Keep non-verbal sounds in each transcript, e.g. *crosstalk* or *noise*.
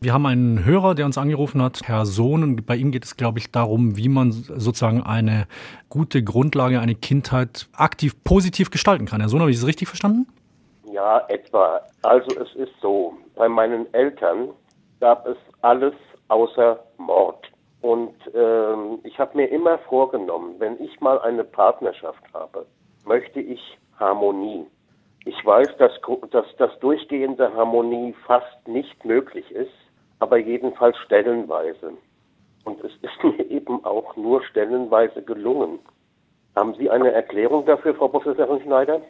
Wir haben einen Hörer, der uns angerufen hat, Herr Sohn, und bei ihm geht es, glaube ich, darum, wie man sozusagen eine gute Grundlage, eine Kindheit aktiv positiv gestalten kann. Herr Sohn, habe ich das richtig verstanden? Ja, etwa. Also es ist so, bei meinen Eltern gab es alles außer Mord. Und ähm, ich habe mir immer vorgenommen, wenn ich mal eine Partnerschaft habe, möchte ich Harmonie. Ich weiß, dass, dass das durchgehende Harmonie fast nicht möglich ist, aber jedenfalls stellenweise. Und es ist *laughs* mir eben auch nur stellenweise gelungen. Haben Sie eine Erklärung dafür, Frau Professorin Schneider?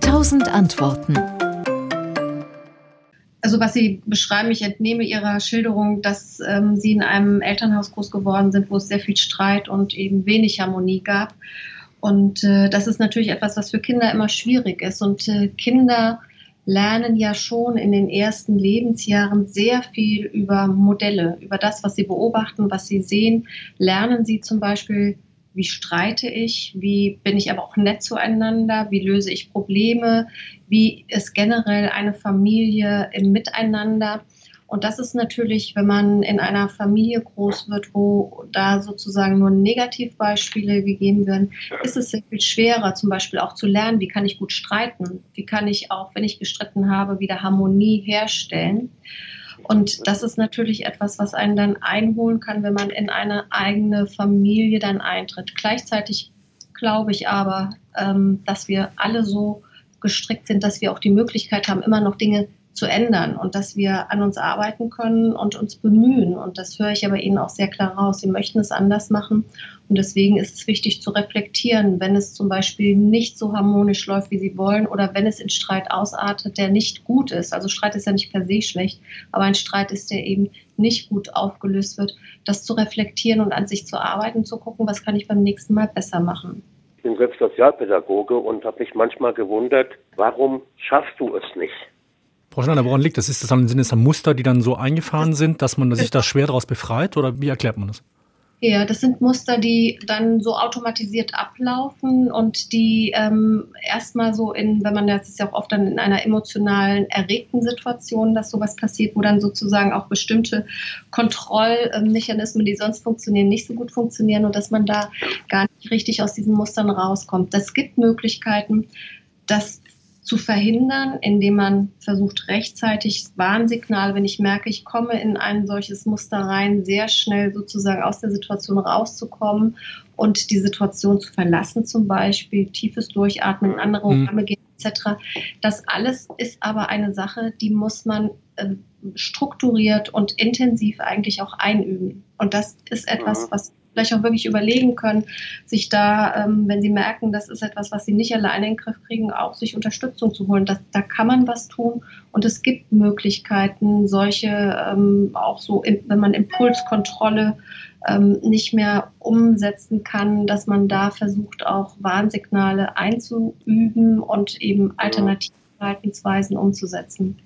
Tausend Antworten. Also was Sie beschreiben, ich entnehme Ihrer Schilderung, dass ähm, Sie in einem Elternhaus groß geworden sind, wo es sehr viel Streit und eben wenig Harmonie gab. Und äh, das ist natürlich etwas, was für Kinder immer schwierig ist. Und äh, Kinder lernen ja schon in den ersten Lebensjahren sehr viel über Modelle, über das, was sie beobachten, was sie sehen. Lernen sie zum Beispiel, wie streite ich, wie bin ich aber auch nett zueinander, wie löse ich Probleme, wie ist generell eine Familie im Miteinander. Und das ist natürlich, wenn man in einer Familie groß wird, wo da sozusagen nur Negativbeispiele gegeben werden, ist es sehr viel schwerer, zum Beispiel auch zu lernen, wie kann ich gut streiten, wie kann ich auch, wenn ich gestritten habe, wieder Harmonie herstellen. Und das ist natürlich etwas, was einen dann einholen kann, wenn man in eine eigene Familie dann eintritt. Gleichzeitig glaube ich aber, ähm, dass wir alle so gestrickt sind, dass wir auch die Möglichkeit haben, immer noch Dinge zu ändern und dass wir an uns arbeiten können und uns bemühen. Und das höre ich aber Ihnen auch sehr klar raus. Sie möchten es anders machen. Und deswegen ist es wichtig zu reflektieren, wenn es zum Beispiel nicht so harmonisch läuft, wie Sie wollen, oder wenn es in Streit ausartet, der nicht gut ist. Also Streit ist ja nicht per se schlecht, aber ein Streit ist, der eben nicht gut aufgelöst wird. Das zu reflektieren und an sich zu arbeiten, zu gucken, was kann ich beim nächsten Mal besser machen. Ich bin selbst Sozialpädagoge und habe mich manchmal gewundert, warum schaffst du es nicht? Frau Schneider, woran liegt das? Ist das dann, sind dann Muster, die dann so eingefahren sind, dass man sich da schwer daraus befreit oder wie erklärt man das? Ja, das sind Muster, die dann so automatisiert ablaufen und die ähm, erstmal so in, wenn man das ist ja auch oft dann in einer emotionalen, erregten Situation, dass sowas passiert, wo dann sozusagen auch bestimmte Kontrollmechanismen, die sonst funktionieren, nicht so gut funktionieren und dass man da gar nicht richtig aus diesen Mustern rauskommt. Es gibt Möglichkeiten, das zu verhindern, indem man versucht, rechtzeitig Warnsignale, wenn ich merke, ich komme in ein solches Muster rein, sehr schnell sozusagen aus der Situation rauszukommen und die Situation zu verlassen, zum Beispiel tiefes Durchatmen, andere mhm. Programme gehen etc. Das alles ist aber eine Sache, die muss man äh, strukturiert und intensiv eigentlich auch einüben. Und das ist etwas, was vielleicht auch wirklich überlegen können, sich da, ähm, wenn sie merken, das ist etwas, was sie nicht alleine in den Griff kriegen, auch sich Unterstützung zu holen. Das, da kann man was tun und es gibt Möglichkeiten, solche ähm, auch so, wenn man Impulskontrolle ähm, nicht mehr umsetzen kann, dass man da versucht, auch Warnsignale einzuüben und eben Alternativverhaltensweisen umzusetzen.